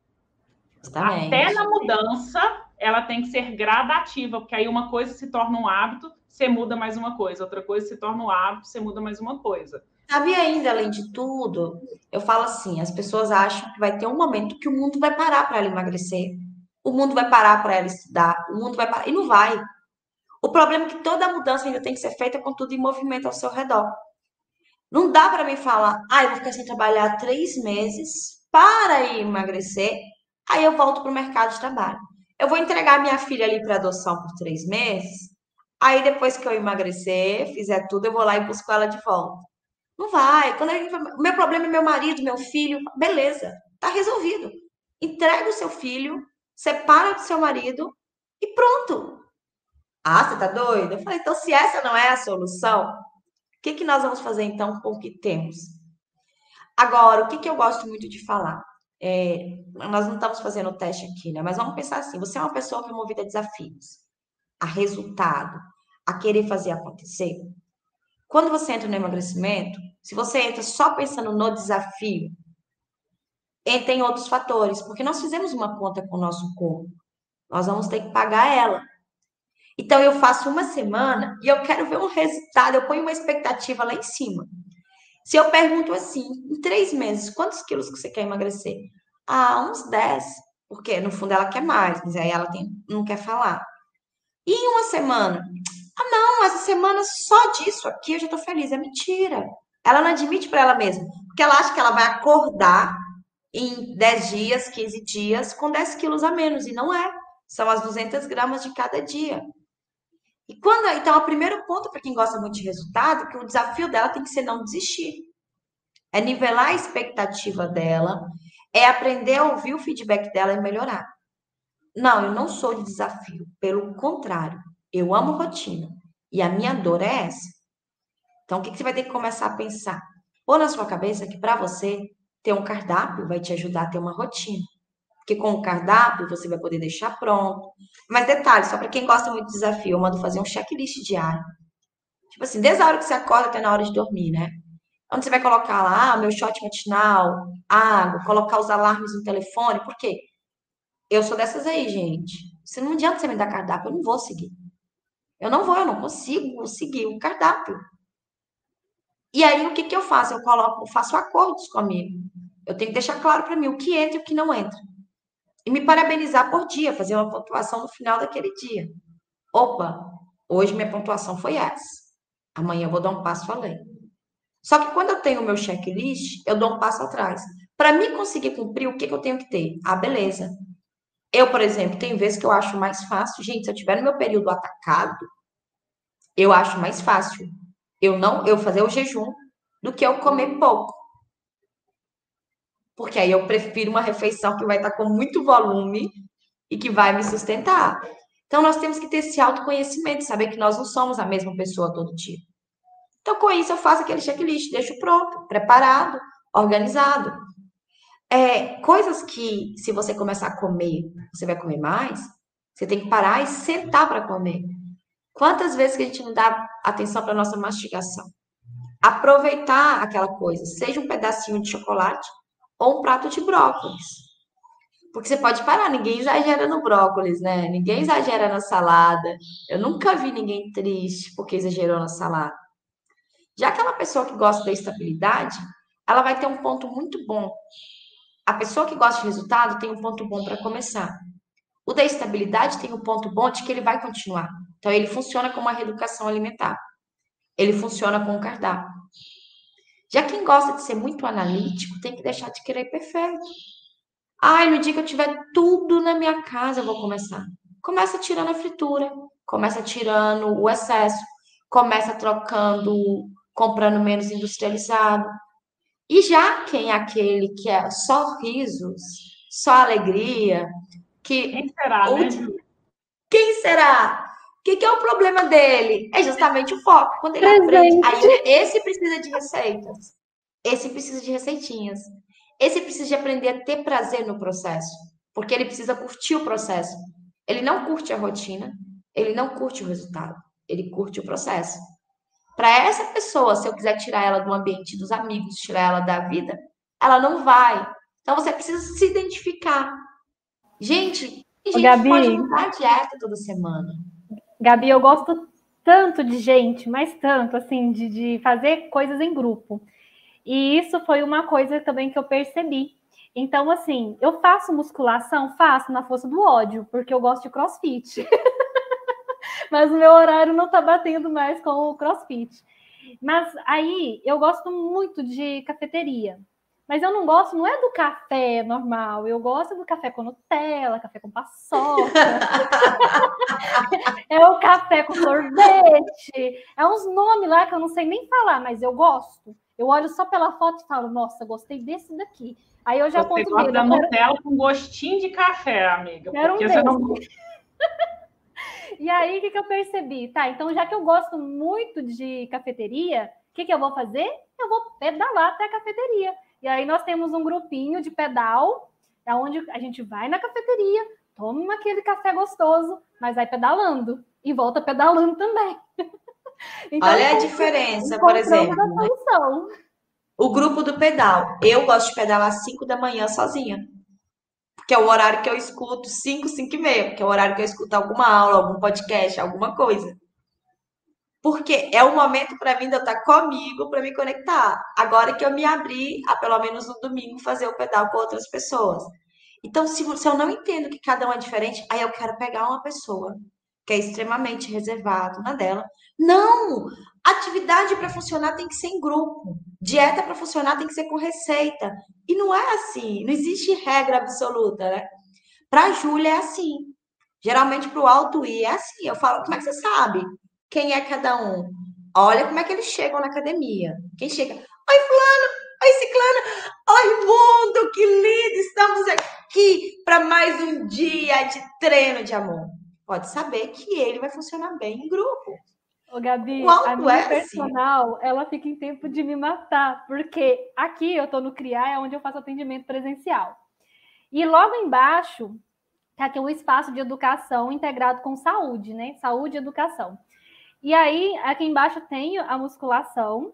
Exatamente. Até na mudança, ela tem que ser gradativa, porque aí uma coisa se torna um hábito, você muda mais uma coisa, outra coisa se torna um hábito, você muda mais uma coisa. Sabe ainda, além de tudo, eu falo assim, as pessoas acham que vai ter um momento que o mundo vai parar para ela emagrecer. o mundo vai parar para ela estudar, o mundo vai parar. E não vai. O problema é que toda mudança ainda tem que ser feita com tudo em movimento ao seu redor. Não dá para mim falar, ah, eu vou ficar sem trabalhar três meses para emagrecer, aí eu volto para o mercado de trabalho. Eu vou entregar minha filha ali para adoção por três meses, aí depois que eu emagrecer, fizer tudo, eu vou lá e busco ela de volta. Não vai. Quando gente... Meu problema é meu marido, meu filho. Beleza, tá resolvido. Entrega o seu filho, separa do seu marido e pronto. Ah, você tá doida? Eu falei, então se essa não é a solução, o que, que nós vamos fazer então com o que temos? Agora, o que, que eu gosto muito de falar? É, nós não estamos fazendo o teste aqui, né? Mas vamos pensar assim: você é uma pessoa que é movida a desafios, a resultado, a querer fazer acontecer. Quando você entra no emagrecimento, se você entra só pensando no desafio, entra em outros fatores, porque nós fizemos uma conta com o nosso corpo. Nós vamos ter que pagar ela. Então, eu faço uma semana e eu quero ver um resultado, eu ponho uma expectativa lá em cima. Se eu pergunto assim, em três meses, quantos quilos que você quer emagrecer? Ah, uns 10. Porque no fundo ela quer mais, mas aí ela tem, não quer falar. E em uma semana? Ah, não, essa semana só disso aqui eu já tô feliz. É mentira. Ela não admite para ela mesma. Porque ela acha que ela vai acordar em 10 dias, 15 dias, com 10 quilos a menos. E não é. São as 200 gramas de cada dia. E quando, então, o primeiro ponto para quem gosta muito de resultado, que o desafio dela tem que ser não desistir. É nivelar a expectativa dela, é aprender a ouvir o feedback dela e melhorar. Não, eu não sou de desafio, pelo contrário, eu amo rotina e a minha dor é essa. Então, o que, que você vai ter que começar a pensar? Ou na sua cabeça que para você ter um cardápio vai te ajudar a ter uma rotina. Porque com o cardápio você vai poder deixar pronto. Mas detalhe, só para quem gosta muito de desafio, eu mando fazer um checklist diário. Tipo assim, desde a hora que você acorda até na hora de dormir, né? Onde você vai colocar lá, ah, meu shot matinal, água, colocar os alarmes no telefone, por quê? Eu sou dessas aí, gente. Se não adianta você me dar cardápio, eu não vou seguir. Eu não vou, eu não consigo seguir o cardápio. E aí, o que, que eu faço? Eu coloco, eu faço acordos comigo. Eu tenho que deixar claro para mim o que entra e o que não entra e me parabenizar por dia, fazer uma pontuação no final daquele dia. Opa, hoje minha pontuação foi essa. Amanhã eu vou dar um passo além. Só que quando eu tenho o meu checklist, eu dou um passo atrás. Para mim conseguir cumprir, o que, que eu tenho que ter? Ah, beleza. Eu, por exemplo, tem vezes que eu acho mais fácil. Gente, se eu tiver no meu período atacado, eu acho mais fácil eu não eu fazer o jejum do que eu comer pouco porque aí eu prefiro uma refeição que vai estar com muito volume e que vai me sustentar. Então, nós temos que ter esse autoconhecimento, saber que nós não somos a mesma pessoa todo dia. Então, com isso, eu faço aquele checklist, deixo pronto, preparado, organizado. É, coisas que, se você começar a comer, você vai comer mais, você tem que parar e sentar para comer. Quantas vezes que a gente não dá atenção para nossa mastigação? Aproveitar aquela coisa, seja um pedacinho de chocolate, ou um prato de brócolis. Porque você pode parar, ninguém exagera no brócolis, né? Ninguém exagera na salada. Eu nunca vi ninguém triste porque exagerou na salada. Já aquela pessoa que gosta da estabilidade, ela vai ter um ponto muito bom. A pessoa que gosta de resultado tem um ponto bom para começar. O da estabilidade tem um ponto bom de que ele vai continuar. Então, ele funciona como uma reeducação alimentar. Ele funciona com o cardápio. Já quem gosta de ser muito analítico tem que deixar de querer perfeito. Ai, no dia que eu tiver tudo na minha casa, eu vou começar. Começa tirando a fritura, começa tirando o excesso, começa trocando, comprando menos industrializado. E já quem é aquele que é só risos, só alegria, que quem será, né? Quem será? O que, que, é o problema dele? É justamente o foco. Quando ele aprende, aí esse precisa de receitas. Esse precisa de receitinhas. Esse precisa de aprender a ter prazer no processo. Porque ele precisa curtir o processo. Ele não curte a rotina, ele não curte o resultado, ele curte o processo. Para essa pessoa, se eu quiser tirar ela do ambiente dos amigos, tirar ela da vida, ela não vai. Então você precisa se identificar. Gente, a gente Gabi, pode mudar a dieta toda semana. Gabi, eu gosto tanto de gente, mas tanto, assim, de, de fazer coisas em grupo. E isso foi uma coisa também que eu percebi. Então, assim, eu faço musculação, faço na força do ódio, porque eu gosto de crossfit. Mas o meu horário não tá batendo mais com o crossfit. Mas aí eu gosto muito de cafeteria. Mas eu não gosto, não é do café normal, eu gosto do café com Nutella, café com paçoca. é o café com sorvete. É uns nomes lá que eu não sei nem falar, mas eu gosto. Eu olho só pela foto e falo, nossa, gostei desse daqui. Aí eu já você aponto gosta da Nutella com gostinho de café, amiga. Quero porque um você não... E aí, o que, que eu percebi? Tá, então já que eu gosto muito de cafeteria, o que, que eu vou fazer? Eu vou pedalar até a cafeteria. E aí nós temos um grupinho de pedal, é onde a gente vai na cafeteria, toma aquele café gostoso, mas vai pedalando e volta pedalando também. então, Olha a diferença, por exemplo. Né? O grupo do pedal. Eu gosto de pedalar às 5 da manhã sozinha. Porque é o horário que eu escuto 5, 5 e meia, porque é o horário que eu escuto alguma aula, algum podcast, alguma coisa. Porque é o momento para mim de eu estar comigo, para me conectar. Agora que eu me abri a, pelo menos no domingo, fazer o pedal com outras pessoas. Então, se, se eu não entendo que cada um é diferente, aí eu quero pegar uma pessoa que é extremamente reservado na dela. Não! Atividade para funcionar tem que ser em grupo. Dieta para funcionar tem que ser com receita. E não é assim. Não existe regra absoluta, né? Para a Júlia é assim. Geralmente para o alto I é assim. Eu falo, como é que você sabe? Quem é cada um? Olha como é que eles chegam na academia. Quem chega? Oi, fulano! Oi, ciclano! Oi, mundo! Que lindo! Estamos aqui para mais um dia de treino de amor. Pode saber que ele vai funcionar bem em grupo. Ô, Gabi, a minha é personal, assim. ela fica em tempo de me matar, porque aqui eu estou no CRIAR, é onde eu faço atendimento presencial. E logo embaixo tá aqui um espaço de educação integrado com saúde, né? Saúde e educação. E aí, aqui embaixo tem a musculação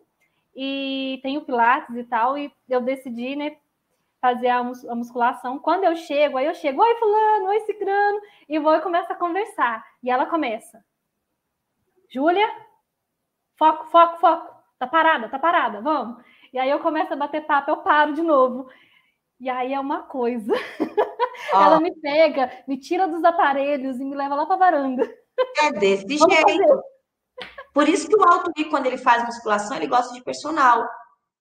e tem o pilates e tal, e eu decidi, né, fazer a, musculação. Quando eu chego, aí eu chego, oi fulano, oi cicrano, e vou e começo a conversar. E ela começa, Júlia, foco, foco, foco, tá parada, tá parada, vamos. E aí eu começo a bater papo, eu paro de novo. E aí é uma coisa. Ela me pega, me tira dos aparelhos e me leva lá para varanda. É desse jeito. Por isso que o Alto I, quando ele faz musculação, ele gosta de personal.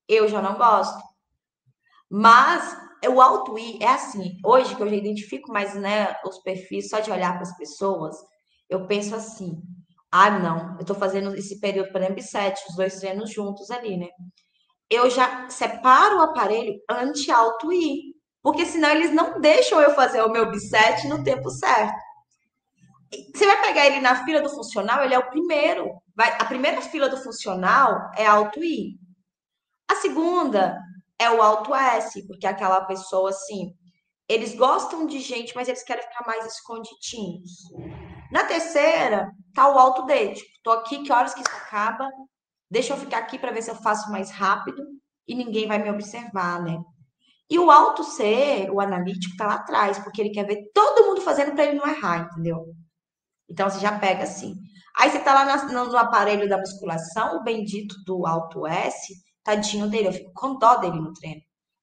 Eu já não gosto. Mas o Alto I é assim. Hoje que eu já identifico mais né, os perfis só de olhar para as pessoas, eu penso assim: ah, não, eu estou fazendo esse período, por exemplo, sete, os dois treinos juntos ali, né? Eu já separo o aparelho anti-alto I, porque senão eles não deixam eu fazer o meu bisete no tempo certo. Você vai pegar ele na fila do funcional, ele é o primeiro. Vai, a primeira fila do funcional é alto I. A segunda é o alto S, porque é aquela pessoa assim, eles gostam de gente, mas eles querem ficar mais escondidinhos. Na terceira, tá o alto D, tipo, tô aqui, que horas que isso acaba? Deixa eu ficar aqui para ver se eu faço mais rápido e ninguém vai me observar, né? E o alto C, o analítico, tá lá atrás, porque ele quer ver todo mundo fazendo para ele não errar, entendeu? Então você já pega assim. Aí você tá lá no, no aparelho da musculação, o bendito do alto S, tadinho dele, eu fico com dó dele no treino.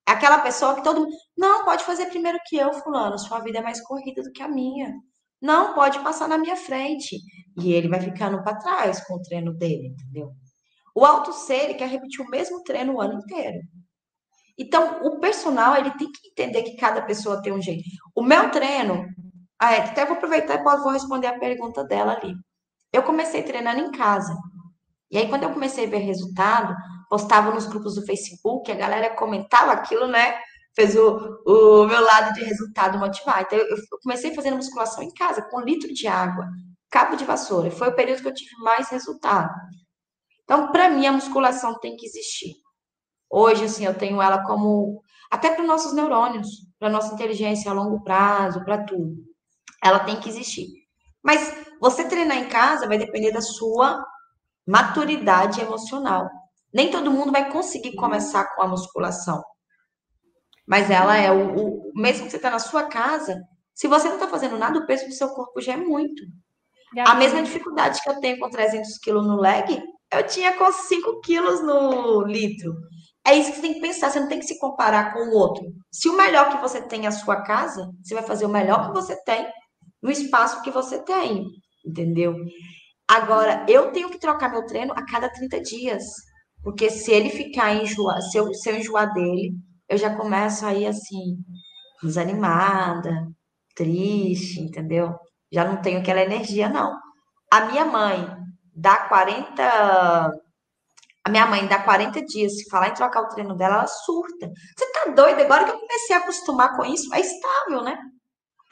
É aquela pessoa que todo mundo. Não, pode fazer primeiro que eu, Fulano. Sua vida é mais corrida do que a minha. Não, pode passar na minha frente. E ele vai ficando para trás com o treino dele, entendeu? O alto C, ele quer repetir o mesmo treino o ano inteiro. Então, o personal, ele tem que entender que cada pessoa tem um jeito. O meu treino, ah, é, até vou aproveitar e vou responder a pergunta dela ali. Eu comecei treinando em casa. E aí, quando eu comecei a ver resultado, postava nos grupos do Facebook, a galera comentava aquilo, né? Fez o, o meu lado de resultado motivar. Então, eu, comecei fazendo musculação em casa, com um litro de água, cabo de vassoura. Foi o período que eu tive mais resultado. Então, para mim, a musculação tem que existir. Hoje, assim, eu tenho ela como. Até para os nossos neurônios, para nossa inteligência a longo prazo, para tudo. Ela tem que existir. Mas você treinar em casa vai depender da sua maturidade emocional. Nem todo mundo vai conseguir começar com a musculação. Mas ela é o, o mesmo que você está na sua casa, se você não está fazendo nada, o peso do seu corpo já é muito. A mesma dificuldade que eu tenho com 300 quilos no leg, eu tinha com 5 quilos no litro. É isso que você tem que pensar, você não tem que se comparar com o outro. Se o melhor que você tem é a sua casa, você vai fazer o melhor que você tem no espaço que você tem, entendeu? Agora, eu tenho que trocar meu treino a cada 30 dias. Porque se ele ficar enjoar, se eu, se eu enjoar dele, eu já começo aí assim, desanimada, triste, entendeu? Já não tenho aquela energia, não. A minha mãe dá 40. A minha mãe dá 40 dias, se falar em trocar o treino dela, ela surta. Você tá doida? Agora que eu comecei a acostumar com isso, é estável, né?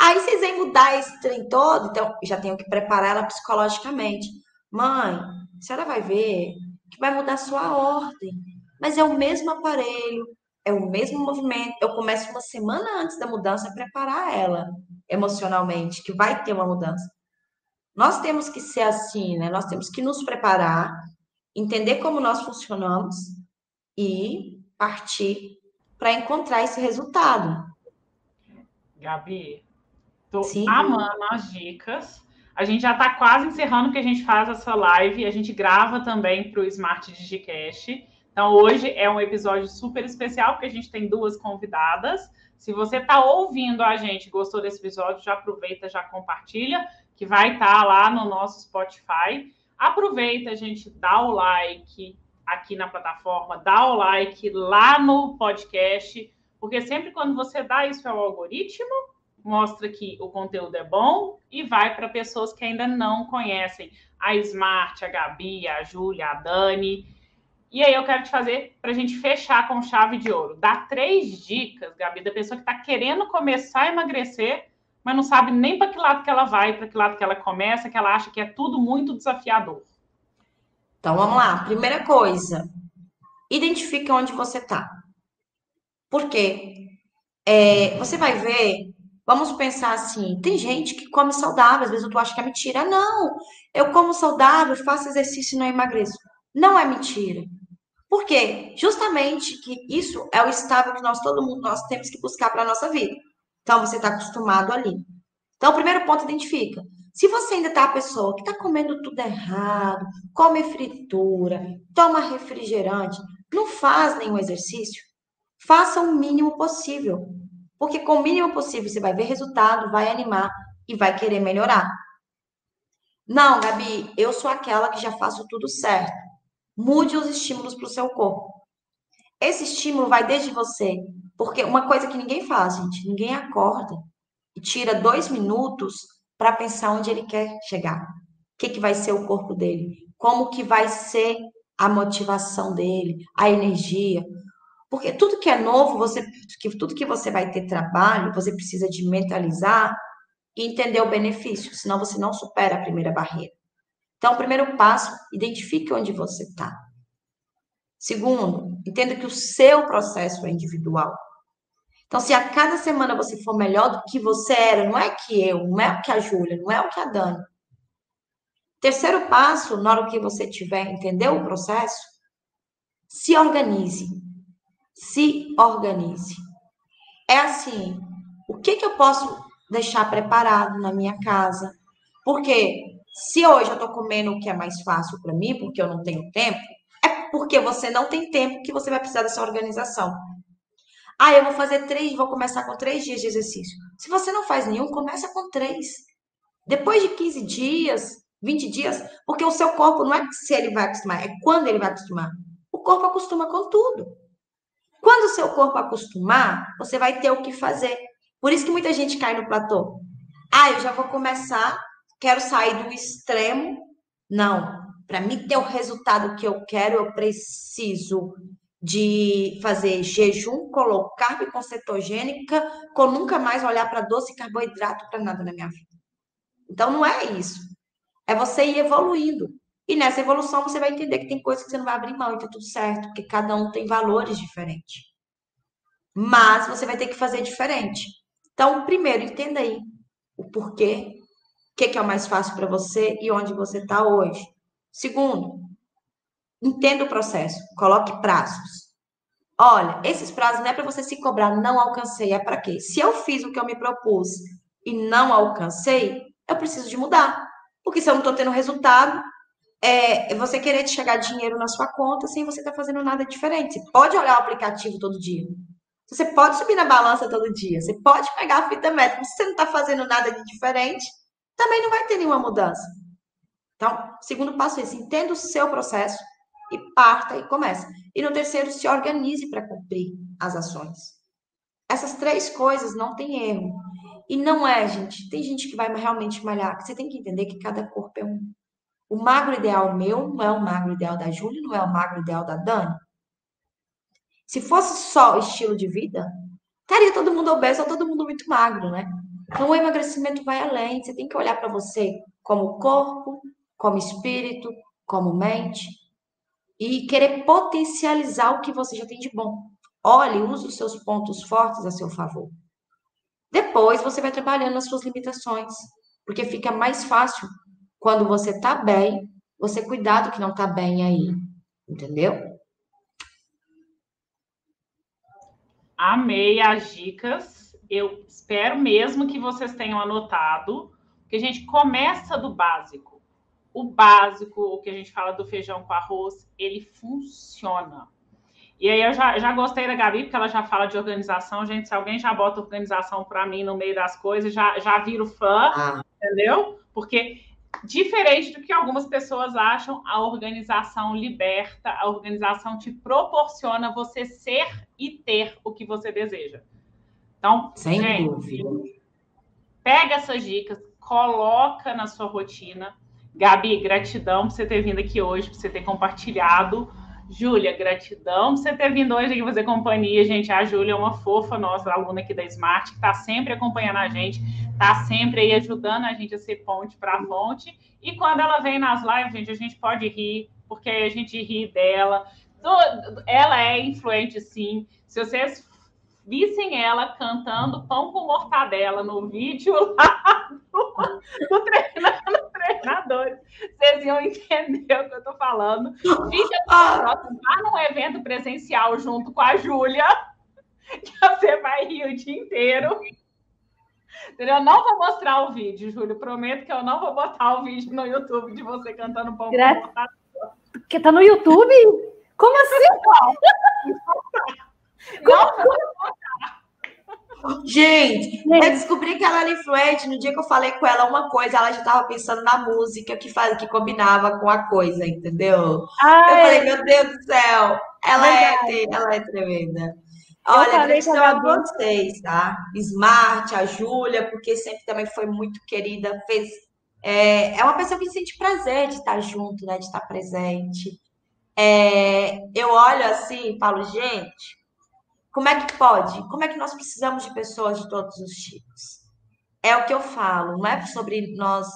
Aí vocês vêm mudar esse trem todo, então já tenho que preparar ela psicologicamente. Mãe, a senhora vai ver que vai mudar sua ordem, mas é o mesmo aparelho, é o mesmo movimento. Eu começo uma semana antes da mudança a preparar ela emocionalmente, que vai ter uma mudança. Nós temos que ser assim, né? Nós temos que nos preparar, entender como nós funcionamos e partir para encontrar esse resultado. Gabi, Tô Sim. amando as dicas. A gente já está quase encerrando que a gente faz essa live. A gente grava também para o Smart Digicast. Então, hoje é um episódio super especial, porque a gente tem duas convidadas. Se você está ouvindo a gente, gostou desse episódio, já aproveita, já compartilha, que vai estar tá lá no nosso Spotify. Aproveita, a gente, dá o like aqui na plataforma, dá o like lá no podcast, porque sempre quando você dá isso ao algoritmo, mostra que o conteúdo é bom e vai para pessoas que ainda não conhecem a Smart, a Gabi, a Júlia, a Dani. E aí eu quero te fazer para a gente fechar com chave de ouro. Dá três dicas, Gabi, da pessoa que está querendo começar a emagrecer, mas não sabe nem para que lado que ela vai, para que lado que ela começa, que ela acha que é tudo muito desafiador. Então vamos lá. Primeira coisa, identifique onde você está. Por quê? É, você vai ver Vamos pensar assim: tem gente que come saudável, às vezes tu acha que é mentira. Não, eu como saudável, faço exercício e não emagreço. Não é mentira. Por quê? Justamente que isso é o estável que nós, todo mundo, nós temos que buscar para a nossa vida. Então, você está acostumado ali. Então, o primeiro ponto, identifica. Se você ainda está a pessoa que está comendo tudo errado, come fritura, toma refrigerante, não faz nenhum exercício, faça o mínimo possível. Porque com o mínimo possível você vai ver resultado, vai animar e vai querer melhorar. Não, Gabi, eu sou aquela que já faço tudo certo. Mude os estímulos para o seu corpo. Esse estímulo vai desde você. Porque uma coisa que ninguém faz, gente, ninguém acorda e tira dois minutos para pensar onde ele quer chegar. O que, que vai ser o corpo dele? Como que vai ser a motivação dele, a energia, porque tudo que é novo, você, que, tudo que você vai ter trabalho, você precisa de mentalizar e entender o benefício, senão você não supera a primeira barreira. Então, o primeiro passo, identifique onde você está. Segundo, entenda que o seu processo é individual. Então, se a cada semana você for melhor do que você era, não é que eu, não é o que a Júlia, não é o que a Dani. Terceiro passo, na hora que você tiver, entendeu o processo? Se organize se organize. É assim, o que, que eu posso deixar preparado na minha casa? Porque se hoje eu estou comendo o que é mais fácil para mim, porque eu não tenho tempo, é porque você não tem tempo que você vai precisar dessa organização. Ah, eu vou fazer três, vou começar com três dias de exercício. Se você não faz nenhum, começa com três. Depois de 15 dias, 20 dias, porque o seu corpo não é se ele vai acostumar, é quando ele vai acostumar. O corpo acostuma com tudo. Quando o seu corpo acostumar, você vai ter o que fazer. Por isso que muita gente cai no platô. Ah, eu já vou começar, quero sair do extremo. Não, para mim ter o resultado que eu quero, eu preciso de fazer jejum, colocar carbo com cetogênica, com nunca mais olhar para doce carboidrato para nada na minha vida. Então não é isso. É você ir evoluindo. E nessa evolução você vai entender que tem coisas que você não vai abrir mão e tá tudo certo, porque cada um tem valores diferentes. Mas você vai ter que fazer diferente. Então, primeiro, entenda aí o porquê, o que, que é o mais fácil para você e onde você está hoje. Segundo, entenda o processo, coloque prazos. Olha, esses prazos não é para você se cobrar, não alcancei, é para quê? Se eu fiz o que eu me propus e não alcancei, eu preciso de mudar. Porque se eu não estou tendo resultado, é você querer chegar dinheiro na sua conta sem você estar tá fazendo nada diferente. Você pode olhar o aplicativo todo dia. Você pode subir na balança todo dia. Você pode pegar a fita métrica. Se você não está fazendo nada de diferente, também não vai ter nenhuma mudança. Então, segundo passo é esse: entenda o seu processo e parta e comece. E no terceiro, se organize para cumprir as ações. Essas três coisas não tem erro. E não é, gente. Tem gente que vai realmente malhar. Você tem que entender que cada corpo é um. O magro ideal meu não é o magro ideal da Júlia, não é o magro ideal da Dani. Se fosse só estilo de vida, estaria todo mundo obeso ou todo mundo muito magro, né? Então o emagrecimento vai além. Você tem que olhar para você como corpo, como espírito, como mente e querer potencializar o que você já tem de bom. Olhe, use os seus pontos fortes a seu favor. Depois você vai trabalhando nas suas limitações, porque fica mais fácil quando você está bem, você cuidar do que não está bem aí. Entendeu? Amei as dicas. Eu espero mesmo que vocês tenham anotado, que a gente começa do básico. O básico, o que a gente fala do feijão com arroz, ele funciona. E aí eu já, já gostei da Gabi, porque ela já fala de organização. Gente, se alguém já bota organização para mim no meio das coisas, já, já viro fã, ah. entendeu? Porque diferente do que algumas pessoas acham, a organização liberta, a organização te proporciona você ser e ter o que você deseja. Então, Sem gente, dúvida. pega essas dicas, coloca na sua rotina. Gabi, gratidão por você ter vindo aqui hoje, por você ter compartilhado Júlia, gratidão por você ter vindo hoje aqui fazer companhia, gente. A Júlia é uma fofa, nossa aluna aqui da Smart, que está sempre acompanhando a gente, está sempre aí ajudando a gente a ser ponte para fonte. E quando ela vem nas lives, gente, a gente pode rir, porque a gente ri dela. Ela é influente, sim. Se vocês vissem ela cantando pão com mortadela no vídeo lá do, do treinando treinadores, vocês iam entender o que eu tô falando. Fica próximo, vá num evento presencial junto com a Júlia, que você vai rir o dia inteiro. Entendeu? Não vou mostrar o vídeo, Júlio. Prometo que eu não vou botar o vídeo no YouTube de você cantando pão Gra... com mortadela. Que tá no YouTube? Como assim? Como, Gente, eu descobri que ela era influente no dia que eu falei com ela uma coisa, ela já estava pensando na música que faz, que combinava com a coisa, entendeu? Ai, eu falei, meu Deus do céu, ela é, ela é tremenda. Olha, gratidão a vocês, tá? Smart, a Júlia, porque sempre também foi muito querida, fez. É, é uma pessoa que sente prazer de estar junto, né? De estar presente. É, eu olho assim e falo, gente, como é que pode? Como é que nós precisamos de pessoas de todos os tipos? É o que eu falo, não é sobre nós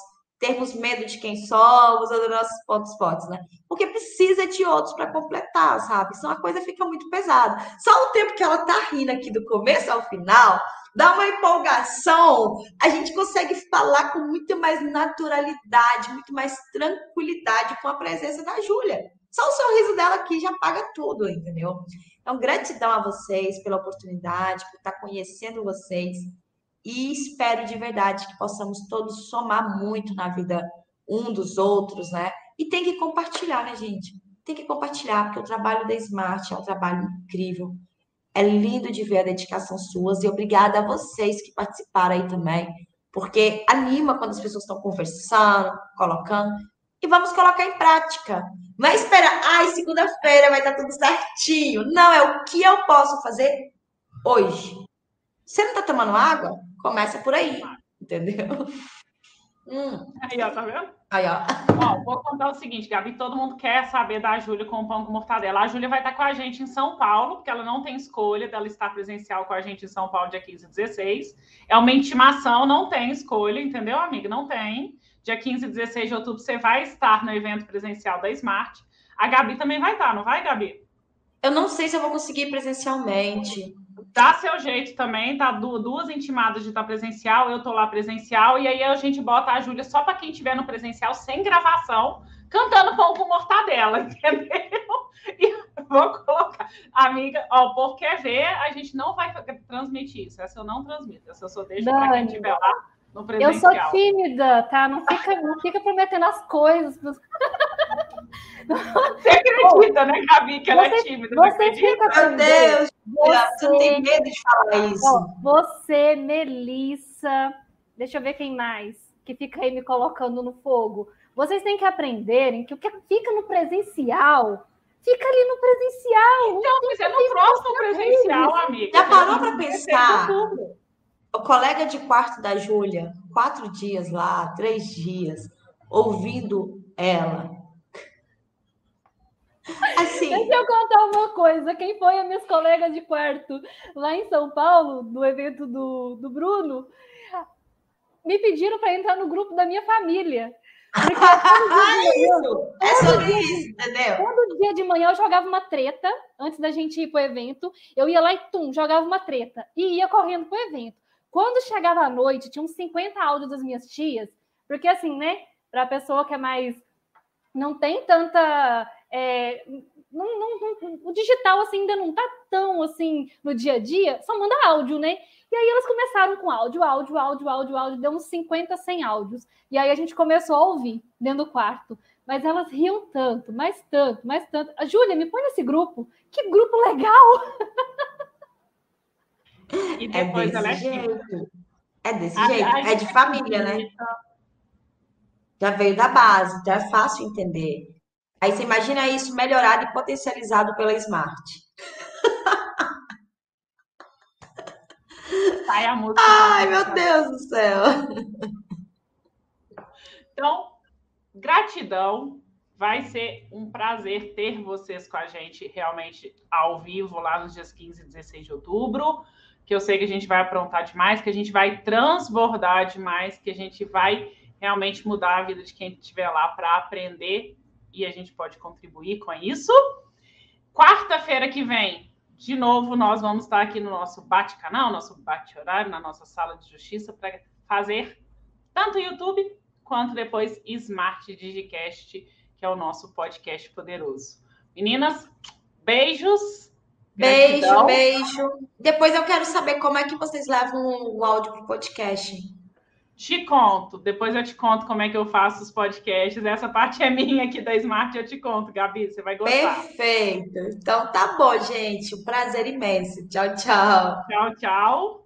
termos medo de quem somos ou dos nossos pontos fortes, né? Porque precisa de outros para completar, sabe? Senão a coisa fica muito pesada. Só o tempo que ela tá rindo aqui do começo ao final, dá uma empolgação, a gente consegue falar com muito mais naturalidade, muito mais tranquilidade com a presença da Júlia. Só o sorriso dela aqui já paga tudo, entendeu? Então, gratidão a vocês pela oportunidade, por estar conhecendo vocês. E espero de verdade que possamos todos somar muito na vida um dos outros, né? E tem que compartilhar, né, gente? Tem que compartilhar, porque o trabalho da Smart é um trabalho incrível. É lindo de ver a dedicação suas e obrigada a vocês que participaram aí também, porque anima quando as pessoas estão conversando, colocando e vamos colocar em prática. Não é esperar, ai, segunda-feira vai estar tudo certinho. Não, é o que eu posso fazer hoje. Você não está tomando água? Começa por aí, entendeu? Hum. Aí, ó, tá vendo? Aí, ó. ó. Vou contar o seguinte, Gabi, todo mundo quer saber da Júlia com o pão com mortadela. A Júlia vai estar com a gente em São Paulo, porque ela não tem escolha dela estar presencial com a gente em São Paulo dia 15 e 16. É uma intimação, não tem escolha, entendeu, amiga? Não tem. Dia 15 e 16 de outubro, você vai estar no evento presencial da Smart. A Gabi também vai estar, não vai, Gabi? Eu não sei se eu vou conseguir presencialmente. Dá seu jeito também, tá? Duas intimadas de estar presencial, eu tô lá presencial, e aí a gente bota a Júlia só para quem estiver no presencial, sem gravação, cantando pão com mortadela, entendeu? E vou colocar. Amiga, ó, o povo quer ver, a gente não vai transmitir isso. Essa eu não transmito, essa eu só deixo para quem estiver lá eu sou tímida, tá? Não fica, não fica prometendo as coisas. Você acredita, né, Gabi, que ela é tímida? Você fica Meu Deus, você não tem medo de falar isso. Você, Melissa, deixa eu ver quem mais, que fica aí me colocando no fogo. Vocês têm que aprenderem que o que fica no presencial fica ali no presencial. Então, mas é no próximo presencial, amiga. Já parou para pensar? O colega de quarto da Júlia, quatro dias lá, três dias, ouvindo ela. Assim. Deixa eu contar uma coisa. Quem foi as minhas colegas de quarto lá em São Paulo, do evento do, do Bruno, me pediram para entrar no grupo da minha família. Porque isso, é sobre isso, entendeu? Todo dia de manhã eu jogava uma treta, antes da gente ir para o evento, eu ia lá e tum, jogava uma treta e ia correndo para o evento. Quando chegava à noite, tinha uns 50 áudios das minhas tias, porque assim, né, para a pessoa que é mais. Não tem tanta. É, não, não, não, o digital assim, ainda não está tão assim no dia a dia, só manda áudio, né? E aí elas começaram com áudio, áudio, áudio, áudio, áudio, deu uns 50, 100 áudios. E aí a gente começou a ouvir dentro do quarto. Mas elas riam tanto, mais tanto, mais tanto. A Júlia, me põe nesse grupo. Que grupo legal! E é depois é desse jeito. É desse a, jeito. A, é de família, né? Já veio da base, então é fácil entender. Aí você imagina isso melhorado e potencializado pela Smart. Sai a música. Ai, meu Deus do céu. Então, gratidão. Vai ser um prazer ter vocês com a gente realmente ao vivo lá nos dias 15 e 16 de outubro. Que eu sei que a gente vai aprontar demais, que a gente vai transbordar demais, que a gente vai realmente mudar a vida de quem estiver lá para aprender e a gente pode contribuir com isso. Quarta-feira que vem, de novo, nós vamos estar aqui no nosso bate-canal, nosso bate-horário, na nossa sala de justiça, para fazer tanto YouTube quanto depois Smart Digicast, que é o nosso podcast poderoso. Meninas, beijos. Beijo, gratidão. beijo. Depois eu quero saber como é que vocês levam o áudio para o podcast. Te conto, depois eu te conto como é que eu faço os podcasts. Essa parte é minha aqui da Smart, eu te conto, Gabi, você vai gostar. Perfeito. Então tá bom, gente. Um prazer imenso. Tchau, tchau. Tchau, tchau.